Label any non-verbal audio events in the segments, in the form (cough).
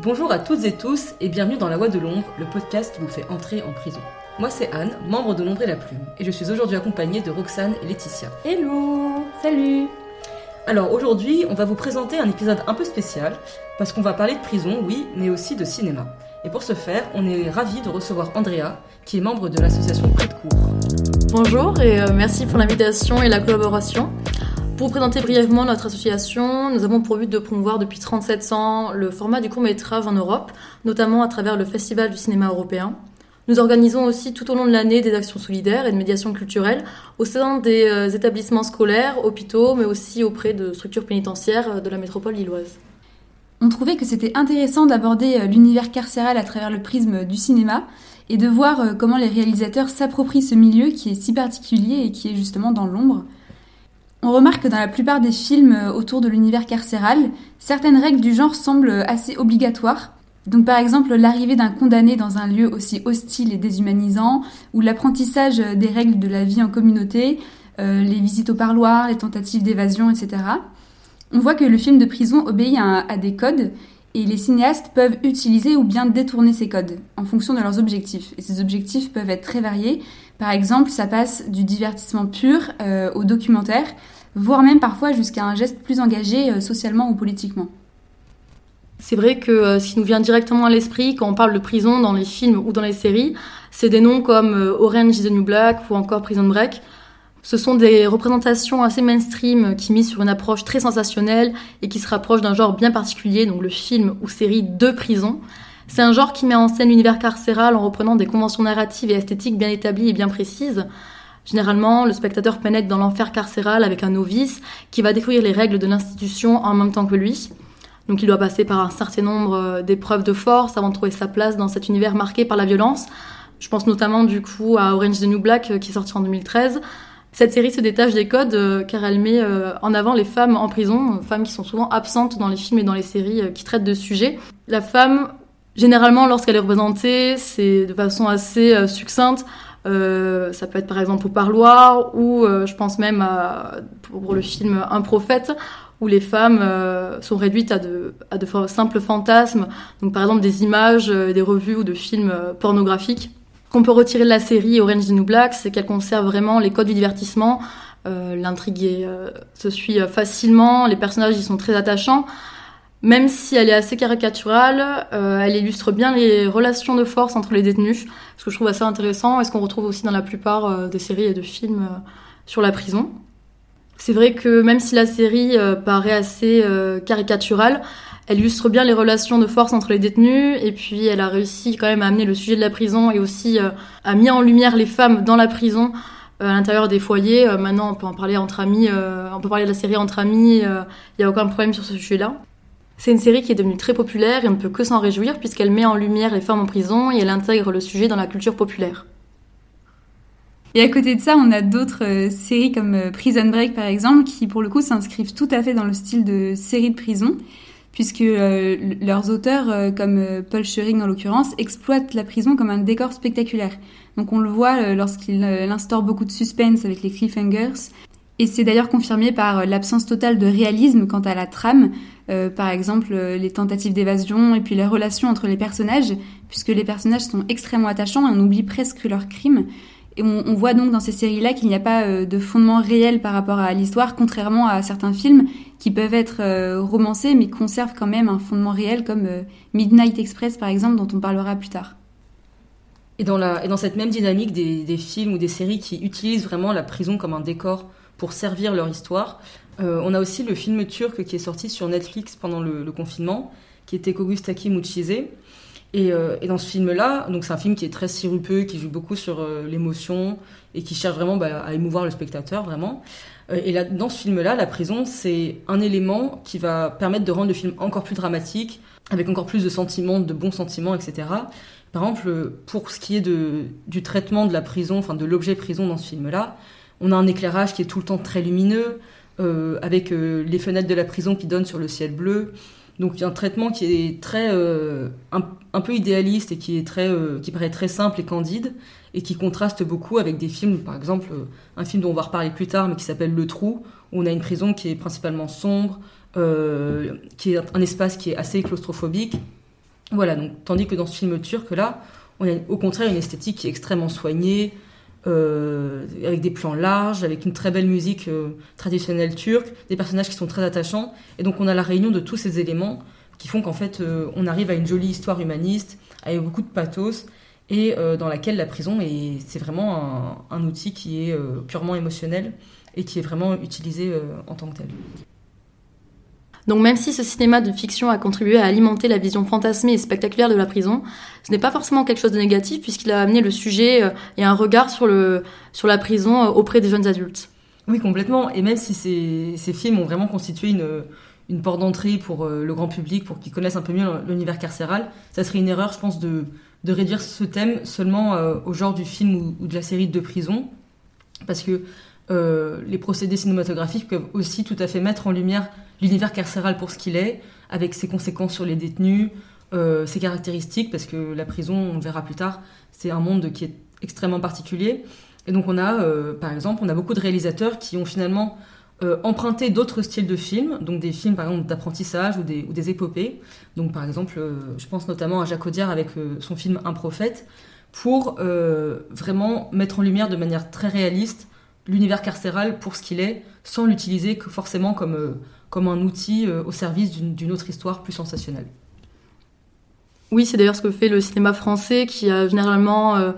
Bonjour à toutes et tous et bienvenue dans La Voix de l'ombre, le podcast qui vous fait entrer en prison. Moi c'est Anne, membre de L'ombre et la plume, et je suis aujourd'hui accompagnée de Roxane et Laetitia. Hello Salut Alors aujourd'hui, on va vous présenter un épisode un peu spécial, parce qu'on va parler de prison, oui, mais aussi de cinéma. Et pour ce faire, on est ravis de recevoir Andrea, qui est membre de l'association Près de Cours. Bonjour et euh, merci pour l'invitation et la collaboration. Pour présenter brièvement notre association, nous avons pour but de promouvoir depuis 37 ans le format du court métrage en Europe, notamment à travers le Festival du cinéma européen. Nous organisons aussi tout au long de l'année des actions solidaires et de médiation culturelle au sein des euh, établissements scolaires, hôpitaux, mais aussi auprès de structures pénitentiaires euh, de la métropole lilloise. On trouvait que c'était intéressant d'aborder l'univers carcéral à travers le prisme du cinéma et de voir comment les réalisateurs s'approprient ce milieu qui est si particulier et qui est justement dans l'ombre. On remarque que dans la plupart des films euh, autour de l'univers carcéral, certaines règles du genre semblent assez obligatoires. Donc par exemple l'arrivée d'un condamné dans un lieu aussi hostile et déshumanisant, ou l'apprentissage des règles de la vie en communauté, euh, les visites au parloir, les tentatives d'évasion, etc. On voit que le film de prison obéit à des codes et les cinéastes peuvent utiliser ou bien détourner ces codes en fonction de leurs objectifs. Et ces objectifs peuvent être très variés. Par exemple, ça passe du divertissement pur euh, au documentaire, voire même parfois jusqu'à un geste plus engagé euh, socialement ou politiquement. C'est vrai que euh, ce qui nous vient directement à l'esprit quand on parle de prison dans les films ou dans les séries, c'est des noms comme Orange is the New Black ou encore Prison Break. Ce sont des représentations assez mainstream qui misent sur une approche très sensationnelle et qui se rapprochent d'un genre bien particulier, donc le film ou série de prison. C'est un genre qui met en scène l'univers carcéral en reprenant des conventions narratives et esthétiques bien établies et bien précises. Généralement, le spectateur pénètre dans l'enfer carcéral avec un novice qui va découvrir les règles de l'institution en même temps que lui. Donc il doit passer par un certain nombre euh, d'épreuves de force avant de trouver sa place dans cet univers marqué par la violence. Je pense notamment du coup à Orange the New Black euh, qui est sorti en 2013 cette série se détache des codes euh, car elle met en avant les femmes en prison, femmes qui sont souvent absentes dans les films et dans les séries qui traitent de sujets. La femme, généralement, lorsqu'elle est représentée, c'est de façon assez succincte. Ça peut être par exemple au parloir ou je pense même à, pour le film Un prophète où les femmes sont réduites à de, simples fantasmes, donc par exemple des images, des revues ou de films pornographiques qu'on peut retirer de la série Orange is the New Black, c'est qu'elle conserve vraiment les codes du divertissement. Euh, L'intrigue euh, se suit euh, facilement, les personnages y sont très attachants. Même si elle est assez caricaturale, euh, elle illustre bien les relations de force entre les détenus, ce que je trouve assez intéressant et ce qu'on retrouve aussi dans la plupart euh, des séries et de films euh, sur la prison. C'est vrai que même si la série paraît assez caricaturale, elle illustre bien les relations de force entre les détenus et puis elle a réussi quand même à amener le sujet de la prison et aussi à mis en lumière les femmes dans la prison à l'intérieur des foyers. Maintenant, on peut en parler entre amis, on peut parler de la série entre amis, il n'y a aucun problème sur ce sujet-là. C'est une série qui est devenue très populaire et on ne peut que s'en réjouir puisqu'elle met en lumière les femmes en prison et elle intègre le sujet dans la culture populaire. Et à côté de ça, on a d'autres séries comme Prison Break par exemple, qui pour le coup s'inscrivent tout à fait dans le style de série de prison puisque euh, leurs auteurs, euh, comme euh, Paul Schering en l'occurrence, exploitent la prison comme un décor spectaculaire. Donc on le voit lorsqu'il instaure beaucoup de suspense avec les cliffhangers. Et c'est d'ailleurs confirmé par l'absence totale de réalisme quant à la trame, par exemple les tentatives d'évasion et puis les relations entre les personnages, puisque les personnages sont extrêmement attachants et on oublie presque leurs crimes. Et on, voit donc dans ces séries-là qu'il n'y a pas euh, de fondement réel par rapport à l'histoire, contrairement à certains films qui peuvent être euh, romancés mais conservent quand même un fondement réel, comme euh, Midnight Express par exemple, dont on parlera plus tard. Et dans, la, et dans cette même dynamique des, films ou des séries qui utilisent vraiment la prison comme un décor pour servir leur histoire, on a aussi le film turc qui est sorti sur Netflix pendant le, confinement, qui était Kogustaki Muchize, euh, et, dans ce film-là, donc c'est un film qui est très sirupeux, qui joue beaucoup sur euh, l'émotion et qui cherche vraiment bah, à émouvoir le spectateur, vraiment. Euh, et là, dans ce film-là, la prison, c'est un élément qui va permettre de rendre le film encore plus dramatique, avec encore plus de sentiments, de bons sentiments, etc. Par exemple, pour ce qui est de, du traitement de la prison, enfin de l'objet prison dans ce film-là, on a un éclairage qui est tout le temps très lumineux, avec les fenêtres de la prison qui donnent sur le ciel bleu. Donc il y a un traitement qui est très euh, un, peu idéaliste et qui est très euh, qui paraît très simple et candide et qui contraste beaucoup avec des films, par exemple euh, un film dont on va reparler plus tard, mais qui s'appelle Le Trou, où on a une prison qui est principalement sombre, qui est un espace qui est assez claustrophobique Voilà, donc, tandis que dans ce film turc, là, on a au contraire une esthétique qui est extrêmement soignée, euh, avec des plans larges, avec une très belle musique euh, traditionnelle turque, des personnages qui sont très attachants. Et donc on a la réunion de tous ces éléments qui font qu'en fait euh, on arrive à une jolie histoire humaniste, avec beaucoup de pathos, et dans laquelle la prison est, c'est vraiment un, un, outil qui est purement émotionnel et qui est vraiment utilisé en tant que tel. Donc même si ce cinéma de fiction a contribué à alimenter la vision fantasmée et spectaculaire de la prison, ce n'est pas forcément quelque chose de négatif puisqu'il a amené le sujet euh, et un regard sur, le, sur la prison euh, auprès des jeunes adultes. Oui, complètement. Et même si ces, films ont vraiment constitué une, une porte d'entrée pour euh, le grand public, pour qu'ils connaissent un peu mieux l'univers carcéral, ça serait une erreur, je pense, de, de réduire ce thème seulement au genre du film ou, de la série de prison. Parce que les procédés cinématographiques peuvent aussi tout à fait mettre en lumière l'univers carcéral pour ce qu'il est, avec ses conséquences sur les détenus, euh, ses caractéristiques, parce que la prison, on le verra plus tard, c'est un monde qui est extrêmement particulier. Et donc on a, euh, par exemple, on a beaucoup de réalisateurs qui ont finalement euh, emprunté d'autres styles de films, donc des films par exemple d'apprentissage ou des, ou des, épopées. Donc par exemple, je pense notamment à Jacques Audiard avec son film Un prophète, pour vraiment mettre en lumière de manière très réaliste l'univers carcéral pour ce qu'il est, sans l'utiliser forcément comme, comme un outil euh, au service d'une autre histoire plus sensationnelle. Oui, c'est d'ailleurs ce que fait le cinéma français, qui a généralement euh,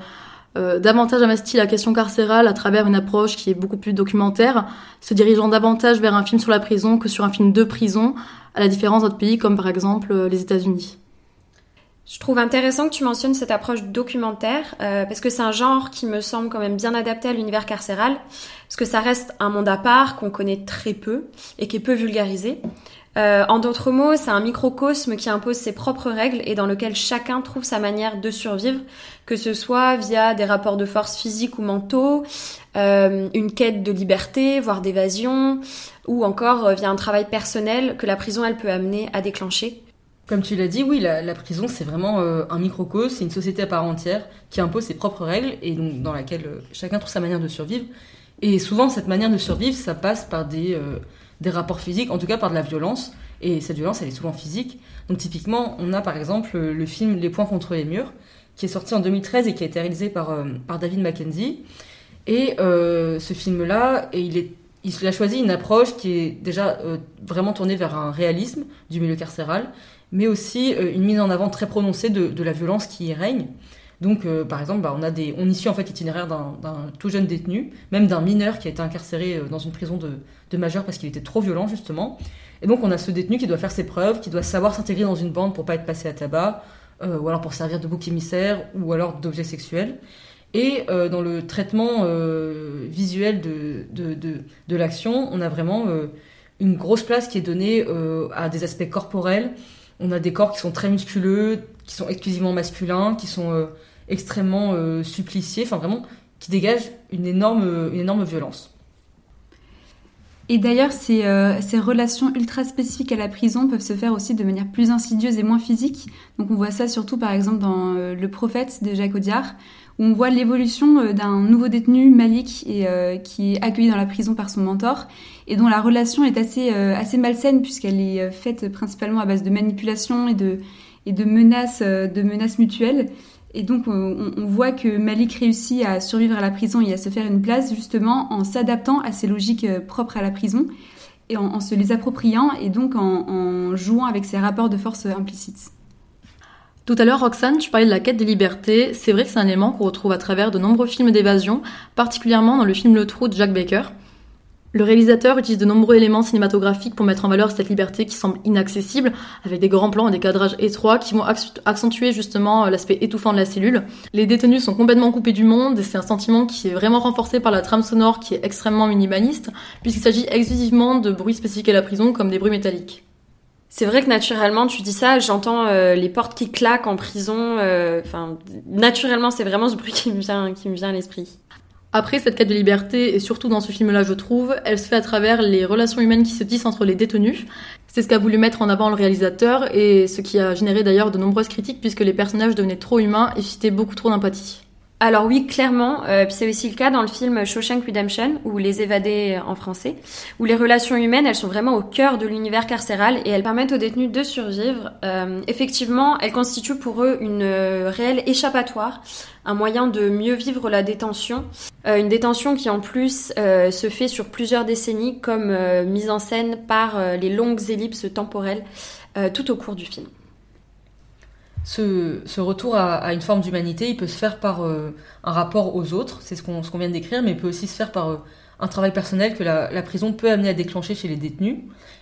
euh, davantage investi la question carcérale à travers une approche qui est beaucoup plus documentaire, se dirigeant davantage vers un film sur la prison que sur un film de prison, à la différence d'autres pays comme par exemple les États-Unis. Je trouve intéressant que tu mentionnes cette approche documentaire, euh, parce que c'est un genre qui me semble quand même bien adapté à l'univers carcéral, parce que ça reste un monde à part qu'on connaît très peu et qui est peu vulgarisé. Euh, en d'autres mots, c'est un microcosme qui impose ses propres règles et dans lequel chacun trouve sa manière de survivre, que ce soit via des rapports de force physiques ou mentaux, euh, une quête de liberté, voire d'évasion, ou encore euh, via un travail personnel que la prison elle peut amener à déclencher. Comme tu l'as dit, oui, la, prison, c'est vraiment euh, un microcosme, c'est une société à part entière qui impose ses propres règles et donc dans laquelle euh, chacun trouve sa manière de survivre. Et souvent, cette manière de survivre, ça passe par des, euh, des rapports physiques, en tout cas par de la violence. Et cette violence, elle est souvent physique. Donc typiquement, on a par exemple le film Les points contre les murs, qui est sorti en 2013 et qui a été réalisé par, par David Mackenzie. Et ce film-là, il il a choisi une approche qui est déjà vraiment tournée vers un réalisme du milieu carcéral, mais aussi euh, une mise en avant très prononcée de, de, la violence qui y règne. Donc, euh, par exemple, bah, on a des, on issue en fait l'itinéraire d'un tout jeune détenu, même d'un mineur qui a été incarcéré euh, dans une prison de, de majeur parce qu'il était trop violent justement. Et donc, on a ce détenu qui doit faire ses preuves, qui doit savoir s'intégrer dans une bande pour pas être passé à tabac, euh, ou alors pour servir de bouc émissaire, ou alors d'objet sexuel. Et euh, dans le traitement euh, visuel de, de, de, de l'action, on a vraiment une grosse place qui est donnée à des aspects corporels, on a des corps qui sont très musculeux, qui sont exclusivement masculins, qui sont euh, extrêmement euh, suppliciés, enfin vraiment qui dégagent une énorme, énorme violence. Et d'ailleurs, ces, euh, ces, relations ultra spécifiques à la prison peuvent se faire aussi de manière plus insidieuse et moins physique. Donc on voit ça surtout par exemple dans euh, Le Prophète de Jacques Audiard, on voit l'évolution euh, d'un nouveau détenu, Malik, et, euh, qui est accueilli dans la prison par son mentor, et dont la relation est assez, euh, assez malsaine puisqu'elle est faite principalement à base de manipulation et de, et de, menaces, de menaces mutuelles. Et donc on, voit que Malik réussit à survivre à la prison et à se faire une place justement en s'adaptant à ces logiques propres à la prison et en, se les appropriant et donc en, en jouant avec ces rapports de force implicites. Tout à l'heure, Roxane, tu parlais de la quête de liberté. C'est vrai que c'est un élément qu'on retrouve à travers de nombreux films d'évasion, particulièrement dans le film Le Trou de Jack Baker. Le réalisateur utilise de nombreux éléments cinématographiques pour mettre en valeur cette liberté qui semble inaccessible, avec des grands plans et des cadrages étroits qui vont accentuer justement euh, l'aspect étouffant de la cellule. Les détenus sont complètement coupés du monde et c'est un sentiment qui est vraiment renforcé par la trame sonore qui est extrêmement minimaliste, puisqu'il s'agit exclusivement de bruits spécifiques à la prison comme des bruits métalliques. C'est vrai que naturellement, tu dis ça, j'entends euh, les portes qui claquent en prison. Enfin, euh, naturellement, c'est vraiment ce bruit (laughs) qui me vient, qui me vient à l'esprit. Après, cette quête de liberté, et surtout dans ce film-là, je trouve, elle se fait à travers les relations humaines qui se tissent entre les détenus. C'est ce qu'a voulu mettre en avant le réalisateur, et ce qui a généré d'ailleurs de nombreuses critiques, puisque les personnages devenaient trop humains et suscitaient beaucoup trop d'empathie. Alors oui, clairement. Euh, c'est aussi le cas dans le film Shawshank Redemption, ou Les évadés en français, où les relations humaines, elles sont vraiment au cœur de l'univers carcéral et elles permettent aux détenus de survivre. Euh, effectivement, elles constituent pour eux une euh, réelle échappatoire, un moyen de mieux vivre la détention. Euh, une détention qui en plus euh, se fait sur plusieurs décennies, comme mise en scène par les longues ellipses temporelles tout au cours du film ce, ce retour à, à, une forme d'humanité, il peut se faire par euh, un rapport aux autres, c'est ce qu'on ce qu'on vient de décrire, mais il peut aussi se faire par euh, un travail personnel que la, la, prison peut amener à déclencher chez les détenus.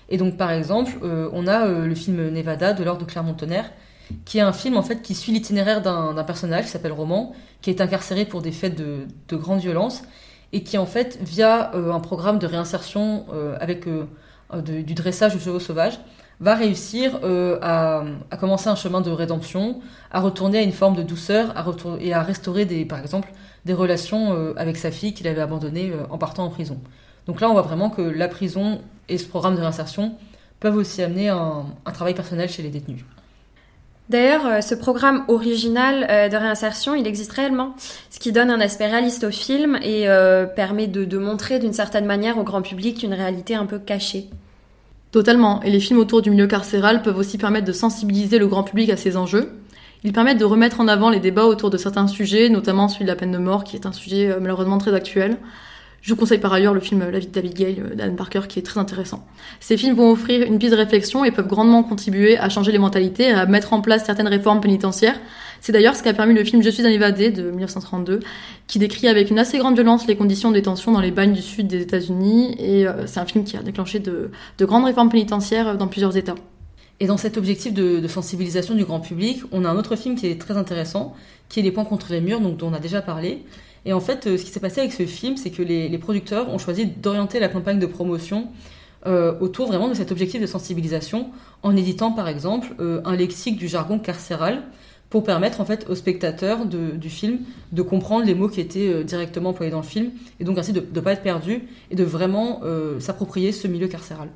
Et donc, par exemple, euh, on a le film Nevada de l'ordre de Clermont-Tonnerre, qui est un film en fait qui suit l'itinéraire d'un personnage qui s'appelle Roman, qui est incarcéré pour des faits de, de grande violence, et qui en fait, via un programme de réinsertion avec de, du dressage de chevaux sauvages, va réussir euh, à, commencer un chemin de rédemption, à retourner à une forme de douceur à et à restaurer, des, par exemple, des relations euh, avec sa fille qu'il avait abandonnée euh, en partant en prison. Donc là, on voit vraiment que la prison et ce programme de réinsertion peuvent aussi amener un, travail personnel chez les détenus. D'ailleurs, ce programme original de réinsertion, il existe réellement, ce qui donne un aspect réaliste au film et permet de montrer d'une certaine manière au grand public une réalité un peu cachée. Totalement, et les films autour du milieu carcéral peuvent aussi permettre de sensibiliser le grand public à ces enjeux. Ils permettent de remettre en avant les débats autour de certains sujets, notamment celui de la peine de mort, qui est un sujet euh, malheureusement très actuel. Je vous conseille par ailleurs le film La vie de David Gale euh, d'Anne Parker qui est très intéressant. Ces films vont offrir une piste de réflexion et peuvent grandement contribuer à changer les mentalités et à mettre en place certaines réformes pénitentiaires. C'est d'ailleurs ce qu'a permis le film Je suis un évadé de 1932 qui décrit avec une assez grande violence les conditions de détention dans les bagnes du sud des États-Unis et euh, c'est un film qui a déclenché de, de grandes réformes pénitentiaires dans plusieurs États. Et dans cet objectif de, sensibilisation du grand public, on a un autre film qui est très intéressant, qui est Les points contre les murs, donc dont on a déjà parlé, et en fait, euh, ce qui s'est passé avec ce film, c'est que les, producteurs ont choisi d'orienter la campagne de promotion euh, autour vraiment de cet objectif de sensibilisation, en éditant par exemple un lexique du jargon carcéral pour permettre en fait aux spectateurs de, du film de comprendre les mots qui étaient euh, directement employés dans le film, et donc ainsi de ne pas être perdu et de vraiment euh, s'approprier ce milieu carcéral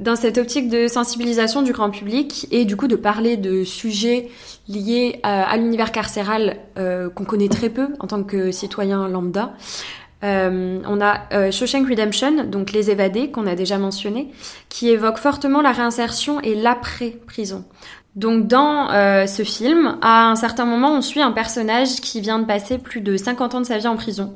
dans cette optique de sensibilisation du grand public et du coup de parler de sujets liés à, l'univers carcéral euh, qu'on connaît très peu en tant que citoyen lambda. On a euh, Redemption, donc Les Évadés, qu'on a déjà mentionné, qui évoque fortement la réinsertion et l'après-prison. Donc dans euh, ce film, à un certain moment, on suit un personnage qui vient de passer plus de 50 ans de sa vie en prison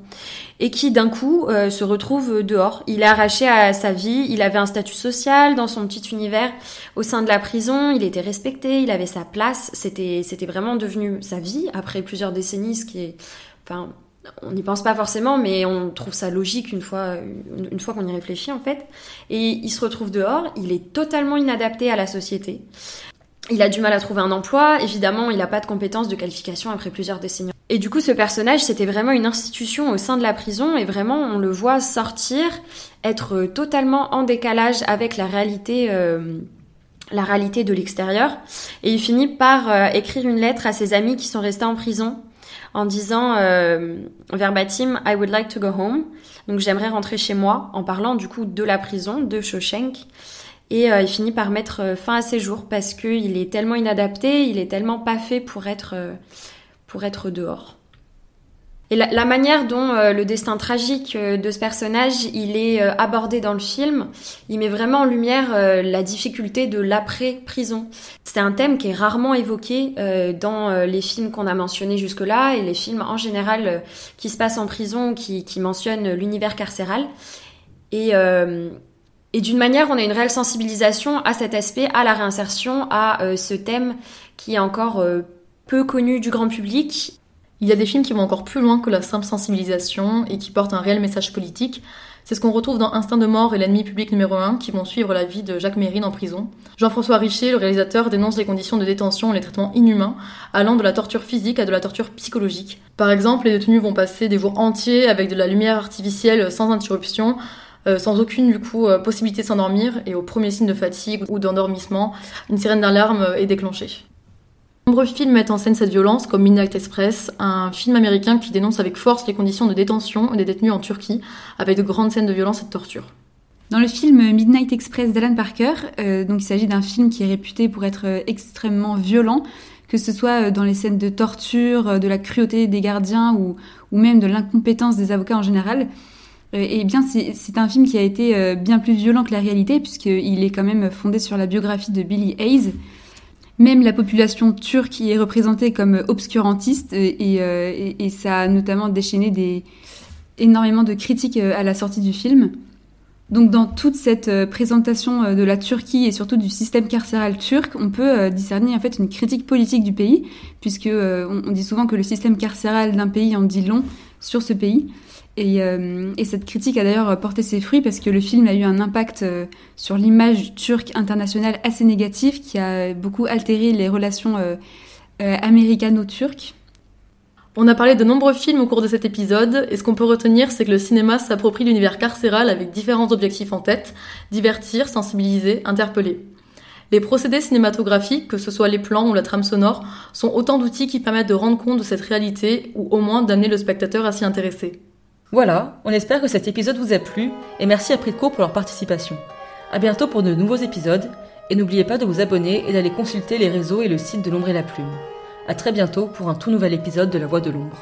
et qui d'un coup euh, se retrouve dehors. Il est arraché à sa vie, il avait un statut social dans son petit univers au sein de la prison, il était respecté, il avait sa place, c'était c'était vraiment devenu sa vie après plusieurs décennies, ce qui est enfin on n'y pense pas forcément, mais on trouve ça logique une fois, une fois qu'on y réfléchit en fait. Et il se retrouve dehors, il est totalement inadapté à la société. Il a du mal à trouver un emploi, évidemment, il n'a pas de compétences de qualification après plusieurs décennies. Et du coup, ce personnage, c'était vraiment une institution au sein de la prison, et vraiment, on le voit sortir, être totalement en décalage avec la réalité, euh, la réalité de l'extérieur. Et il finit par euh, écrire une lettre à ses amis qui sont restés en prison, en disant euh, verbatim I would like to go home. Donc j'aimerais rentrer chez moi, en parlant du coup de la prison, de Shawshank. Et euh, il finit par mettre euh, fin à ses jours parce qu'il est tellement inadapté, il est tellement pas fait pour être, euh, pour être dehors. Et la, manière dont le destin tragique de ce personnage il est abordé dans le film, il met vraiment en lumière la difficulté de l'après-prison. C'est un thème qui est rarement évoqué dans les films qu'on a mentionnés jusque-là et les films en général qui se passent en prison, qui, qui mentionnent l'univers carcéral. Et, et d'une manière, on a une réelle sensibilisation à cet aspect, à la réinsertion, à euh, ce thème qui est encore euh, peu connu du grand public. Il y a des films qui vont encore plus loin que la simple sensibilisation et qui portent un réel message politique. C'est ce qu'on retrouve dans Instinct de mort et l'ennemi public numéro 1 qui vont suivre la vie de Jacques Mérine en prison. Jean-François Richer, le réalisateur, dénonce les conditions de détention et les traitements inhumains, allant de la torture physique à de la torture psychologique. Par exemple, les détenus vont passer des jours entiers avec de la lumière artificielle sans interruption, euh, sans aucune du coup euh, possibilité de s'endormir et au premier signe de fatigue ou d'endormissement, une sirène d'alarme euh, est déclenchée. Nombreux films mettent en scène cette violence, comme Midnight Express, un film américain qui dénonce avec force les conditions de détention des détenus en Turquie, avec de grandes scènes de violence et de torture. Dans le film Midnight Express d'Alan Parker, donc il s'agit d'un film qui est réputé pour être extrêmement violent, que ce soit dans les scènes de torture, de la cruauté des gardiens ou, ou même de l'incompétence des avocats en général. Et bien, c'est un film qui a été bien plus violent que la réalité, puisqu'il est quand même fondé sur la biographie de Billy Hayes. Même la population turque y est représentée comme obscurantiste, et, et, ça a notamment déchaîné des, énormément de critiques à la sortie du film. Donc dans toute cette euh, présentation euh, de la Turquie et surtout du système carcéral turc, on peut euh, discerner en fait une critique politique du pays, puisque on dit souvent que le système carcéral d'un pays en dit long sur ce pays. Et, et cette critique a d'ailleurs porté ses fruits parce que le film a eu un impact sur l'image turque internationale assez négatif qui a beaucoup altéré les relations américano-turques. On a parlé de nombreux films au cours de cet épisode, et ce qu'on peut retenir, c'est que le cinéma s'approprie l'univers carcéral avec différents objectifs en tête, divertir, sensibiliser, interpeller. Les procédés cinématographiques, que ce soit les plans ou la trame sonore, sont autant d'outils qui permettent de rendre compte de cette réalité, ou au moins d'amener le spectateur à s'y intéresser. Voilà, on espère que cet épisode vous a plu, et merci à Prico pour leur participation. À bientôt pour de nouveaux épisodes, et n'oubliez pas de vous abonner et d'aller consulter les réseaux et le site de l'ombre et la plume. À très bientôt pour un tout nouvel épisode de La Voix de l'ombre.